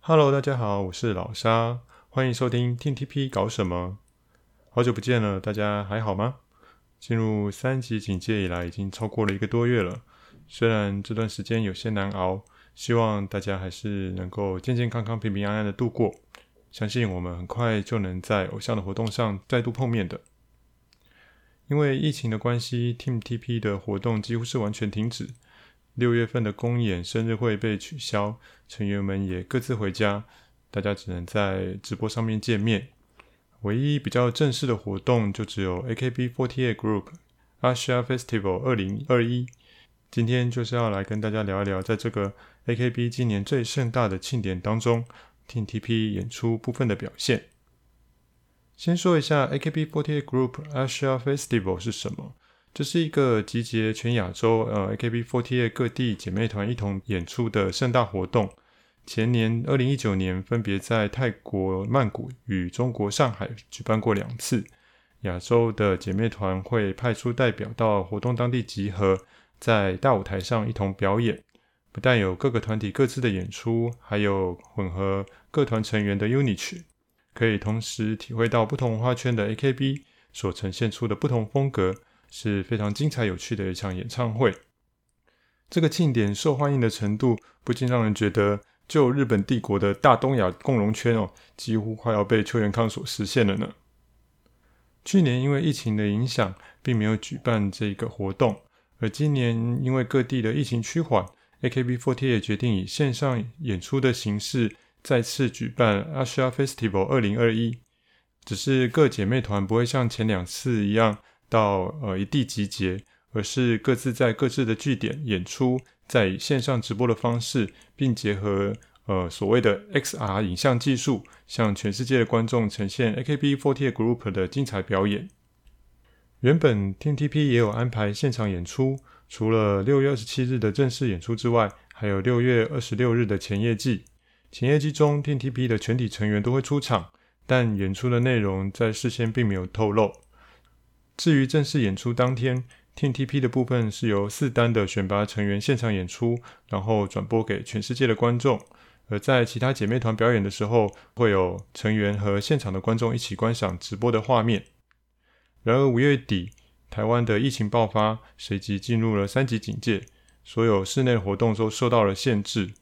Hello，大家好，我是老沙，欢迎收听 TTP 搞什么？好久不见了，大家还好吗？进入三级警戒以来，已经超过了一个多月了。虽然这段时间有些难熬，希望大家还是能够健健康康、平平安安的度过。相信我们很快就能在偶像的活动上再度碰面的。因为疫情的关系，Team TP 的活动几乎是完全停止。六月份的公演、生日会被取消，成员们也各自回家，大家只能在直播上面见面。唯一比较正式的活动，就只有 AKB48 Group Asia Festival 2021。今天就是要来跟大家聊一聊，在这个 AKB 今年最盛大的庆典当中，Team TP 演出部分的表现。先说一下 AKB48 Group Asia Festival 是什么。这是一个集结全亚洲呃 AKB48 各地姐妹团一同演出的盛大活动。前年二零一九年分别在泰国曼谷与中国上海举办过两次。亚洲的姐妹团会派出代表到活动当地集合，在大舞台上一同表演。不但有各个团体各自的演出，还有混合各团成员的 unit 曲，可以同时体会到不同文化圈的 AKB 所呈现出的不同风格。是非常精彩有趣的一场演唱会。这个庆典受欢迎的程度，不禁让人觉得，就日本帝国的大东亚共荣圈哦，几乎快要被秋元康所实现了呢。去年因为疫情的影响，并没有举办这个活动，而今年因为各地的疫情趋缓，AKB48 也决定以线上演出的形式再次举办 Asia Festival 2021。只是各姐妹团不会像前两次一样。到呃一地集结，而是各自在各自的据点演出，在线上直播的方式，并结合呃所谓的 XR 影像技术，向全世界的观众呈现 AKB48 Group 的精彩表演。原本 TTP 也有安排现场演出，除了六月二十七日的正式演出之外，还有六月二十六日的前夜祭。前夜祭中，Team TP 的全体成员都会出场，但演出的内容在事先并没有透露。至于正式演出当天，Team TP 的部分是由四单的选拔成员现场演出，然后转播给全世界的观众；而在其他姐妹团表演的时候，会有成员和现场的观众一起观赏直播的画面。然而五月底，台湾的疫情爆发，随即进入了三级警戒，所有室内活动都受到了限制。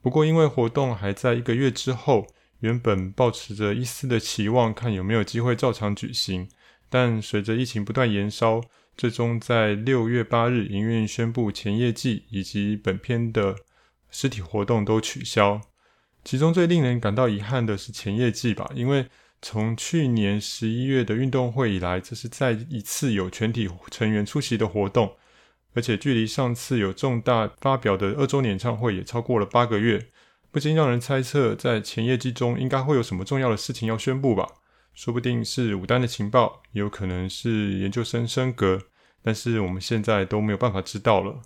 不过因为活动还在一个月之后，原本抱持着一丝的期望，看有没有机会照常举行。但随着疫情不断延烧，最终在六月八日营运宣布前夜祭以及本片的实体活动都取消。其中最令人感到遗憾的是前夜祭吧，因为从去年十一月的运动会以来，这是再一次有全体成员出席的活动，而且距离上次有重大发表的二周年演唱会也超过了八个月，不禁让人猜测，在前业绩中应该会有什么重要的事情要宣布吧。说不定是武丹的情报，也有可能是研究生升格，但是我们现在都没有办法知道了。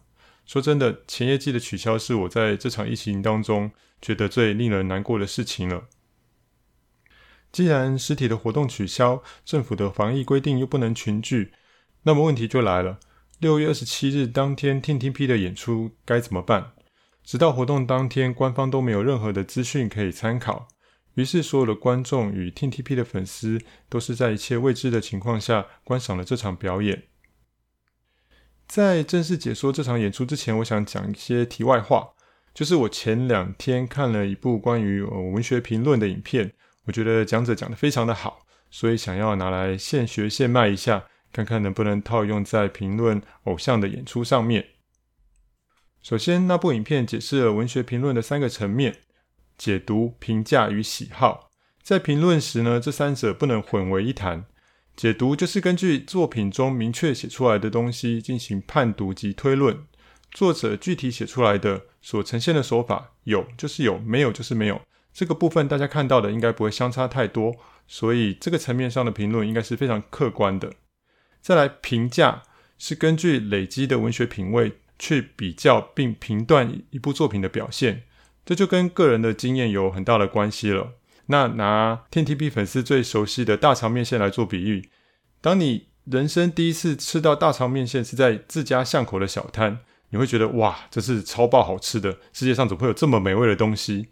说真的，前业绩的取消是我在这场疫情当中觉得最令人难过的事情了。既然实体的活动取消，政府的防疫规定又不能群聚，那么问题就来了：六月二十七日当天 Team TP 的演出该怎么办？直到活动当天，官方都没有任何的资讯可以参考。于是，所有的观众与 Team TP 的粉丝都是在一切未知的情况下观赏了这场表演。在正式解说这场演出之前，我想讲一些题外话，就是我前两天看了一部关于文学评论的影片，我觉得讲者讲得非常的好，所以想要拿来现学现卖一下，看看能不能套用在评论偶像的演出上面。首先，那部影片解释了文学评论的三个层面。解读、评价与喜好，在评论时呢，这三者不能混为一谈。解读就是根据作品中明确写出来的东西进行判读及推论。作者具体写出来的所呈现的手法，有就是有，没有就是没有。这个部分大家看到的应该不会相差太多，所以这个层面上的评论应该是非常客观的。再来评价，是根据累积的文学品味去比较并评断一部作品的表现。这就跟个人的经验有很大的关系了。那拿 TTP 粉丝最熟悉的大肠面线来做比喻，当你人生第一次吃到大肠面线是在自家巷口的小摊，你会觉得哇，这是超爆好吃的，世界上怎么会有这么美味的东西？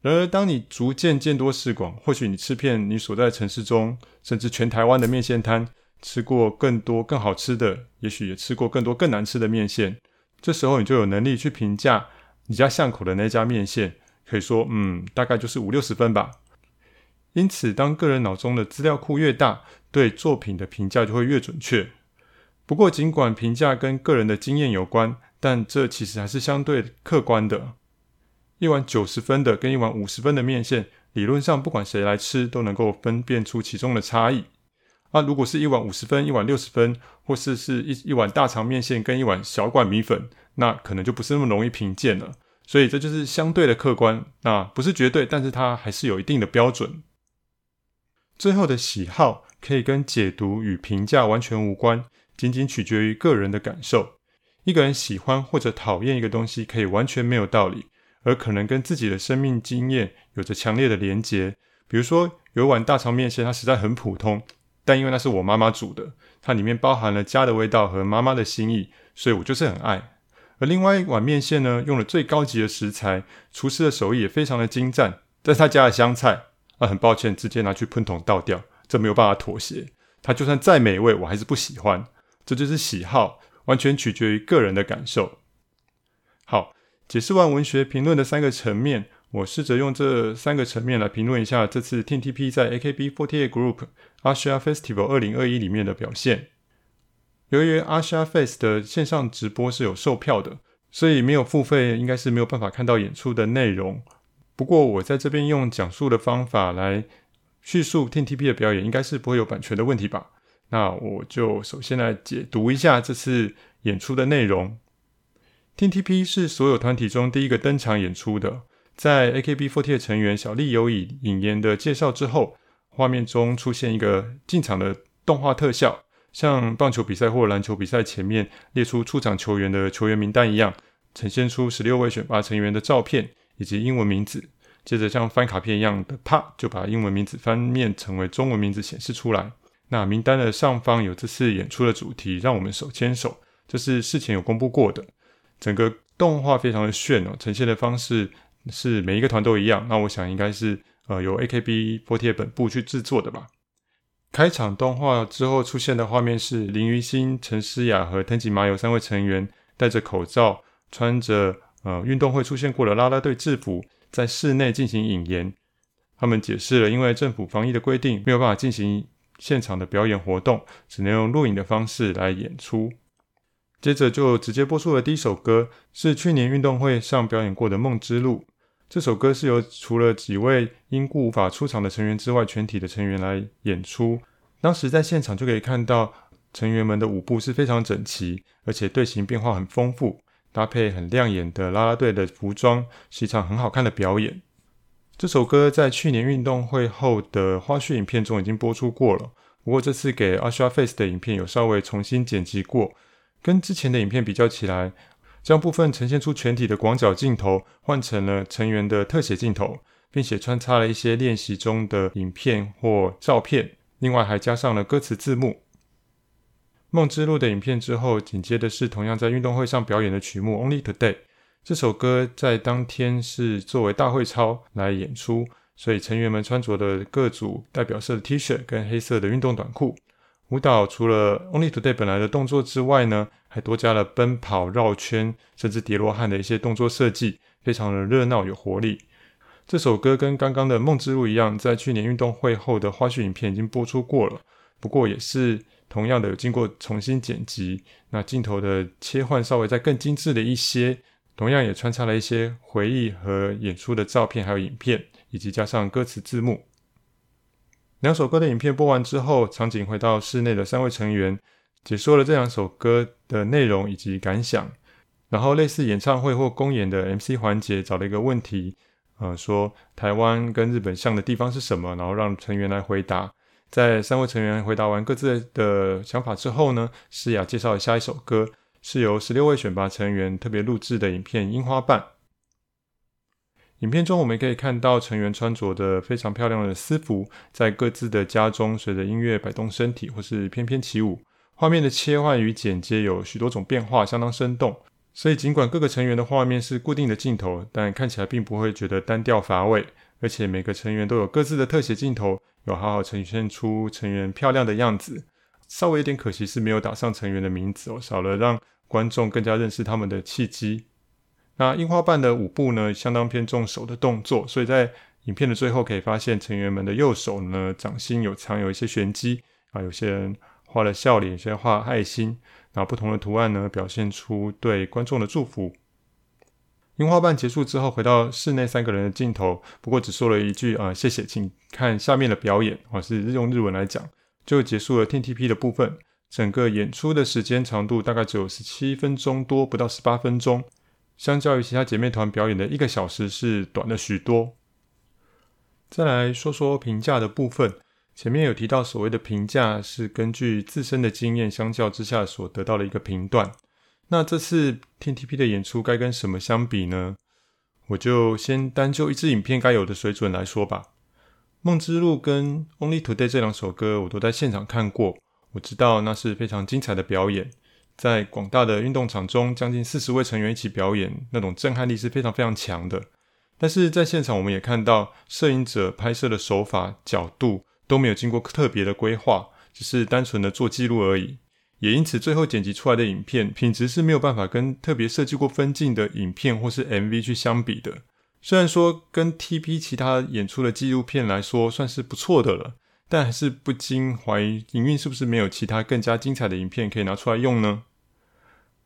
然而，当你逐渐见多识广，或许你吃遍你所在城市中，甚至全台湾的面线摊，吃过更多更好吃的，也许也吃过更多更难吃的面线。这时候，你就有能力去评价你家巷口的那家面线，可以说，嗯，大概就是五六十分吧。因此，当个人脑中的资料库越大，对作品的评价就会越准确。不过，尽管评价跟个人的经验有关，但这其实还是相对客观的。一碗九十分的跟一碗五十分的面线，理论上不管谁来吃都能够分辨出其中的差异。啊，如果是一碗五十分、一碗六十分，或是是一一碗大肠面线跟一碗小碗米粉，那可能就不是那么容易评鉴了。所以这就是相对的客观，那不是绝对，但是它还是有一定的标准。最后的喜好可以跟解读与评价完全无关，仅仅取决于个人的感受。一个人喜欢或者讨厌一个东西，可以完全没有道理。而可能跟自己的生命经验有着强烈的连结，比如说有一碗大肠面线，它实在很普通，但因为那是我妈妈煮的，它里面包含了家的味道和妈妈的心意，所以我就是很爱。而另外一碗面线呢，用了最高级的食材，厨师的手艺也非常的精湛，但是他加了香菜，啊，很抱歉，直接拿去喷桶倒掉，这没有办法妥协。它就算再美味，我还是不喜欢。这就是喜好，完全取决于个人的感受。好。解释完文学评论的三个层面，我试着用这三个层面来评论一下这次 TTP 在 AKB48 Group Asia Festival 2021里面的表现。由于 Asia Fest 的线上直播是有售票的，所以没有付费应该是没有办法看到演出的内容。不过我在这边用讲述的方法来叙述 TTP 的表演，应该是不会有版权的问题吧？那我就首先来解读一下这次演出的内容。TTP 是所有团体中第一个登场演出的。在 AKB48 成员小栗有以引言的介绍之后，画面中出现一个进场的动画特效，像棒球比赛或篮球比赛前面列出出场球员的球员名单一样，呈现出十六位选拔成员的照片以及英文名字。接着像翻卡片一样的啪，就把英文名字翻面成为中文名字显示出来。那名单的上方有这次演出的主题，让我们手牵手，这是事前有公布过的。整个动画非常的炫哦，呈现的方式是每一个团都一样。那我想应该是呃由 AKB forty 本部去制作的吧。开场动画之后出现的画面是林于心、陈诗雅和藤井麻友三位成员戴着口罩，穿着呃运动会出现过的啦啦队制服，在室内进行引言。他们解释了，因为政府防疫的规定，没有办法进行现场的表演活动，只能用录影的方式来演出。接着就直接播出了第一首歌，是去年运动会上表演过的《梦之路》。这首歌是由除了几位因故无法出场的成员之外，全体的成员来演出。当时在现场就可以看到成员们的舞步是非常整齐，而且队形变化很丰富，搭配很亮眼的啦啦队的服装，是一场很好看的表演。这首歌在去年运动会后的花絮影片中已经播出过了，不过这次给 Asia Fest 的影片有稍微重新剪辑过。跟之前的影片比较起来，将部分呈现出全体的广角镜头换成了成员的特写镜头，并且穿插了一些练习中的影片或照片，另外还加上了歌词字幕。梦之路的影片之后，紧接的是同样在运动会上表演的曲目《Only Today》。这首歌在当天是作为大会操来演出，所以成员们穿着的各组代表色的 T 恤跟黑色的运动短裤。舞蹈除了 Only Today 本来的动作之外呢，还多加了奔跑、绕圈，甚至叠罗汉的一些动作设计，非常的热闹有活力。这首歌跟刚刚的《梦之路》一样，在去年运动会后的花絮影片已经播出过了，不过也是同样的有经过重新剪辑，那镜头的切换稍微再更精致了一些，同样也穿插了一些回忆和演出的照片还有影片，以及加上歌词字幕。两首歌的影片播完之后，场景回到室内的三位成员解说了这两首歌的内容以及感想。然后类似演唱会或公演的 MC 环节，找了一个问题，呃，说台湾跟日本像的地方是什么？然后让成员来回答。在三位成员回答完各自的想法之后呢，诗雅介绍了下一首歌，是由十六位选拔成员特别录制的影片《樱花瓣》。影片中我们可以看到成员穿着的非常漂亮的私服，在各自的家中随着音乐摆动身体或是翩翩起舞。画面的切换与剪接有许多种变化，相当生动。所以尽管各个成员的画面是固定的镜头，但看起来并不会觉得单调乏味。而且每个成员都有各自的特写镜头，有好好呈现出成员漂亮的样子。稍微有点可惜是没有打上成员的名字哦，少了让观众更加认识他们的契机。那樱花瓣的舞步呢，相当偏重手的动作，所以在影片的最后可以发现成员们的右手呢，掌心有藏有一些玄机啊，有些人画了笑脸，有些人画爱心，那不同的图案呢，表现出对观众的祝福。樱花瓣结束之后，回到室内三个人的镜头，不过只说了一句啊，谢谢，请看下面的表演，啊，是用日文来讲，就结束了 TTP 的部分。整个演出的时间长度大概只有十七分钟多，不到十八分钟，相较于其他姐妹团表演的一个小时是短了许多。再来说说评价的部分，前面有提到所谓的评价是根据自身的经验相较之下所得到的一个评断。那这次 TTP 的演出该跟什么相比呢？我就先单就一支影片该有的水准来说吧。《梦之路》跟《Only Today》这两首歌，我都在现场看过，我知道那是非常精彩的表演。在广大的运动场中，将近四十位成员一起表演，那种震撼力是非常非常强的。但是在现场，我们也看到摄影者拍摄的手法、角度都没有经过特别的规划，只是单纯的做记录而已。也因此，最后剪辑出来的影片品质是没有办法跟特别设计过分镜的影片或是 MV 去相比的。虽然说跟 TP 其他演出的纪录片来说算是不错的了，但还是不禁怀疑营运是不是没有其他更加精彩的影片可以拿出来用呢？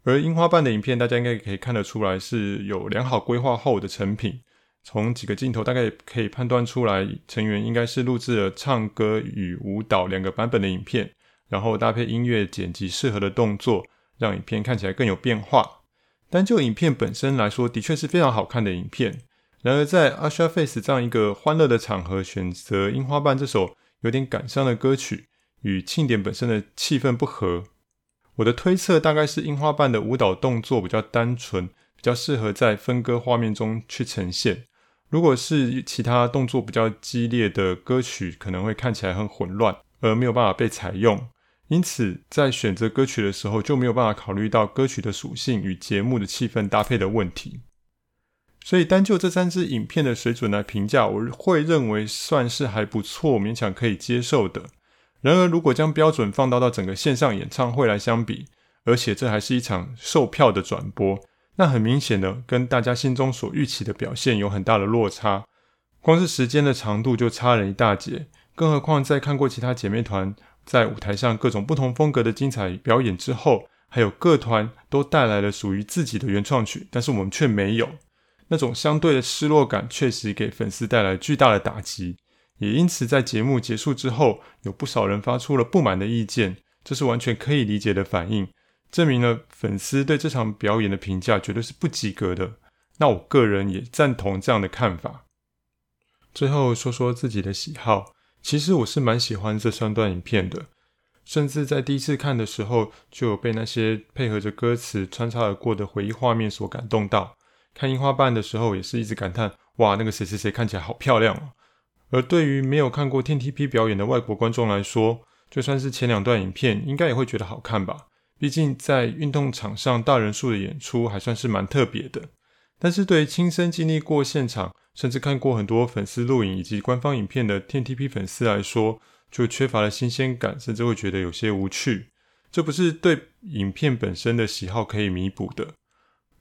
而樱花瓣的影片，大家应该也可以看得出来是有良好规划后的成品。从几个镜头大概可以判断出来，成员应该是录制了唱歌与舞蹈两个版本的影片。然后搭配音乐剪辑适合的动作，让影片看起来更有变化。单就影片本身来说，的确是非常好看的影片。然而在 Asha Face 这样一个欢乐的场合，选择《樱花瓣》这首有点感伤的歌曲，与庆典本身的气氛不合。我的推测大概是樱花瓣的舞蹈动作比较单纯，比较适合在分割画面中去呈现。如果是其他动作比较激烈的歌曲，可能会看起来很混乱，而没有办法被采用。因此，在选择歌曲的时候，就没有办法考虑到歌曲的属性与节目的气氛搭配的问题。所以，单就这三支影片的水准来评价，我会认为算是还不错，勉强可以接受的。然而，如果将标准放大到整个线上演唱会来相比，而且这还是一场售票的转播，那很明显的跟大家心中所预期的表现有很大的落差。光是时间的长度就差了一大截，更何况在看过其他姐妹团。在舞台上各种不同风格的精彩表演之后，还有各团都带来了属于自己的原创曲，但是我们却没有。那种相对的失落感，确实给粉丝带来巨大的打击。也因此，在节目结束之后，有不少人发出了不满的意见，这是完全可以理解的反应，证明了粉丝对这场表演的评价绝对是不及格的。那我个人也赞同这样的看法。最后说说自己的喜好。其实我是蛮喜欢这三段影片的，甚至在第一次看的时候，就有被那些配合着歌词穿插而过的回忆画面所感动到。看樱花瓣的时候，也是一直感叹：哇，那个谁谁谁看起来好漂亮哦。而对于没有看过 TTP 表演的外国观众来说，就算是前两段影片，应该也会觉得好看吧。毕竟在运动场上大人数的演出还算是蛮特别的。但是对于亲身经历过现场，甚至看过很多粉丝录影以及官方影片的 TTP 粉丝来说，就缺乏了新鲜感，甚至会觉得有些无趣。这不是对影片本身的喜好可以弥补的。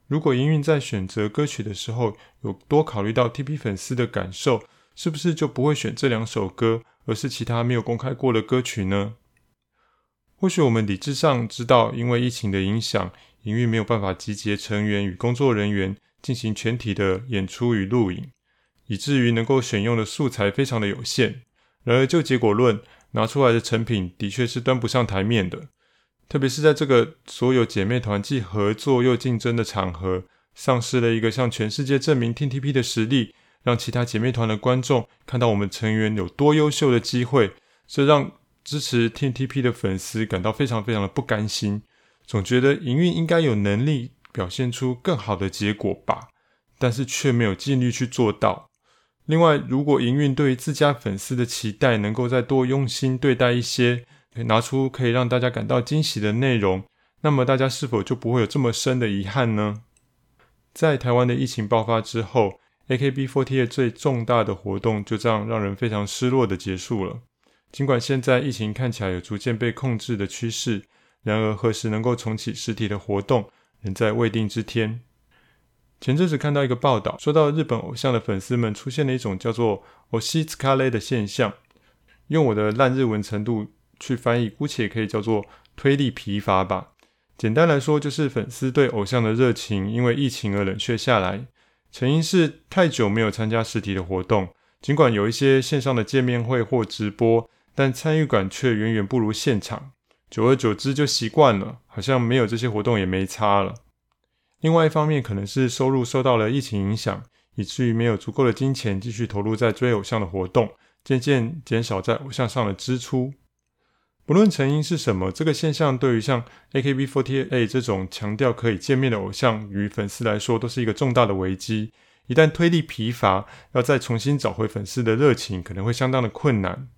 如果音韵在选择歌曲的时候有多考虑到 TP 粉丝的感受，是不是就不会选这两首歌，而是其他没有公开过的歌曲呢？或许我们理智上知道，因为疫情的影响，营运没有办法集结成员与工作人员进行全体的演出与录影。以至于能够选用的素材非常的有限，然而就结果论，拿出来的成品的确是端不上台面的。特别是在这个所有姐妹团既合作又竞争的场合，丧失了一个向全世界证明 TTP 的实力，让其他姐妹团的观众看到我们成员有多优秀的机会，这让支持 TNTP 的粉丝感到非常非常的不甘心，总觉得营运应该有能力表现出更好的结果吧。但是却没有尽力去做到。另外，如果营运对于自家粉丝的期待能够再多用心对待一些，拿出可以让大家感到惊喜的内容，那么大家是否就不会有这么深的遗憾呢？在台湾的疫情爆发之后，AKB48 最重大的活动就这样让人非常失落的结束了。尽管现在疫情看起来有逐渐被控制的趋势，然而何时能够重启实体的活动，仍在未定之天。前阵子看到一个报道，说到日本偶像的粉丝们出现了一种叫做“推し疲れ”的现象，用我的烂日文程度去翻译，姑且可以叫做“推力疲乏”吧。简单来说，就是粉丝对偶像的热情因为疫情而冷却下来，成因是太久没有参加实体的活动，尽管有一些线上的见面会或直播，但参与感却远远不如现场。久而久之就习惯了，好像没有这些活动也没差了。另外一方面，可能是收入受到了疫情影响，以至于没有足够的金钱继续投入在追偶像的活动，渐渐减少在偶像上的支出。不论成因是什么，这个现象对于像 AKB48 这种强调可以见面的偶像与粉丝来说，都是一个重大的危机。一旦推力疲乏，要再重新找回粉丝的热情，可能会相当的困难。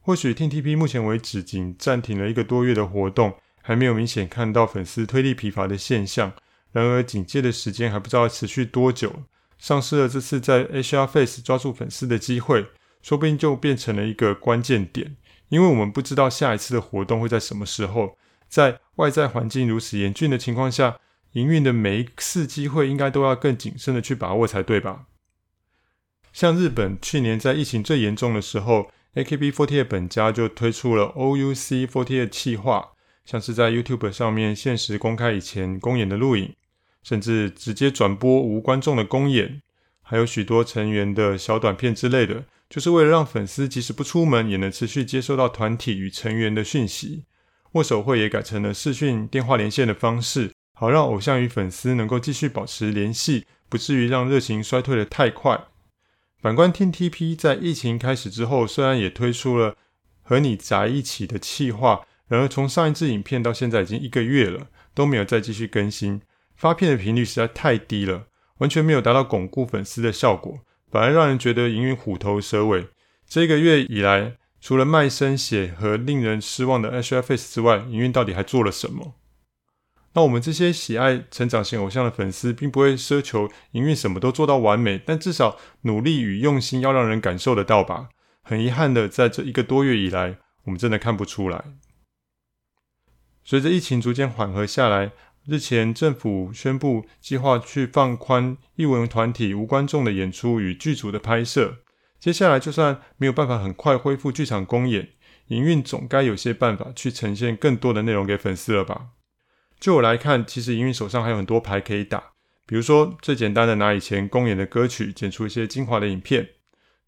或许 TTP 目前为止仅暂停了一个多月的活动，还没有明显看到粉丝推力疲乏的现象。然而，警戒的时间还不知道持续多久。丧失了这次在 HR Face 抓住粉丝的机会，说不定就变成了一个关键点。因为我们不知道下一次的活动会在什么时候。在外在环境如此严峻的情况下，营运的每一次机会应该都要更谨慎的去把握才对吧？像日本去年在疫情最严重的时候，AKB48 本家就推出了 OUC48 企划，像是在 YouTube 上面限时公开以前公演的录影。甚至直接转播无观众的公演，还有许多成员的小短片之类的，就是为了让粉丝即使不出门也能持续接收到团体与成员的讯息。握手会也改成了视讯电话连线的方式，好让偶像与粉丝能够继续保持联系，不至于让热情衰退的太快。反观 TTP 在疫情开始之后，虽然也推出了和你宅一起的企划，然而从上一支影片到现在已经一个月了，都没有再继续更新。发片的频率实在太低了，完全没有达到巩固粉丝的效果，反而让人觉得营运虎头蛇尾。这一个月以来，除了卖身血和令人失望的 HFS 之外，营运到底还做了什么？那我们这些喜爱成长型偶像的粉丝，并不会奢求营运什么都做到完美，但至少努力与用心要让人感受得到吧。很遗憾的，在这一个多月以来，我们真的看不出来。随着疫情逐渐缓和下来。日前，政府宣布计划去放宽艺文团体无观众的演出与剧组的拍摄。接下来，就算没有办法很快恢复剧场公演，营运总该有些办法去呈现更多的内容给粉丝了吧？就我来看，其实营运手上还有很多牌可以打。比如说，最简单的拿以前公演的歌曲剪出一些精华的影片，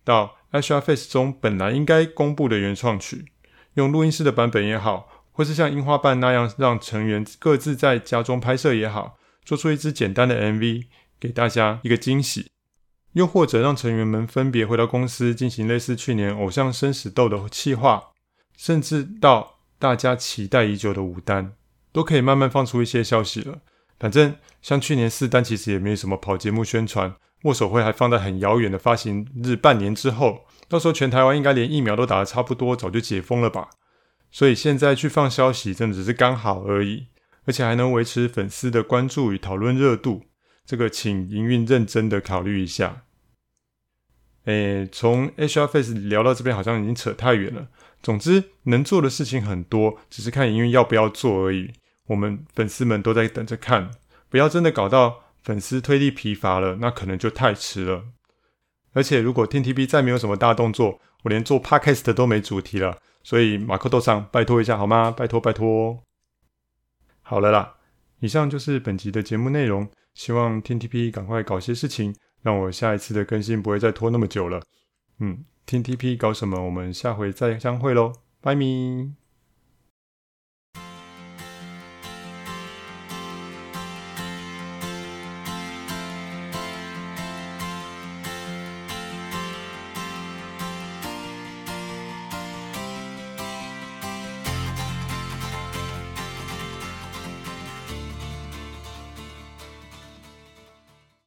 到 HR Face 中本来应该公布的原创曲，用录音室的版本也好。或是像樱花瓣那样，让成员各自在家中拍摄也好，做出一支简单的 MV，给大家一个惊喜；又或者让成员们分别回到公司进行类似去年偶像生死斗的企划，甚至到大家期待已久的舞单，都可以慢慢放出一些消息了。反正像去年四单其实也没什么跑节目宣传，握手会还放在很遥远的发行日半年之后，到时候全台湾应该连疫苗都打得差不多，早就解封了吧。所以现在去放消息，真的只是刚好而已，而且还能维持粉丝的关注与讨论热度。这个，请营运认真的考虑一下。诶，从 HR Face 聊到这边，好像已经扯太远了。总之，能做的事情很多，只是看营运要不要做而已。我们粉丝们都在等着看，不要真的搞到粉丝推力疲乏了，那可能就太迟了。而且，如果 TTP 再没有什么大动作，我连做 Podcast 都没主题了。所以马克多上，拜托一下好吗？拜托拜托。好了啦，以上就是本集的节目内容。希望 TTP 赶快搞些事情，让我下一次的更新不会再拖那么久了。嗯，TTP 搞什么？我们下回再相会喽，拜咪。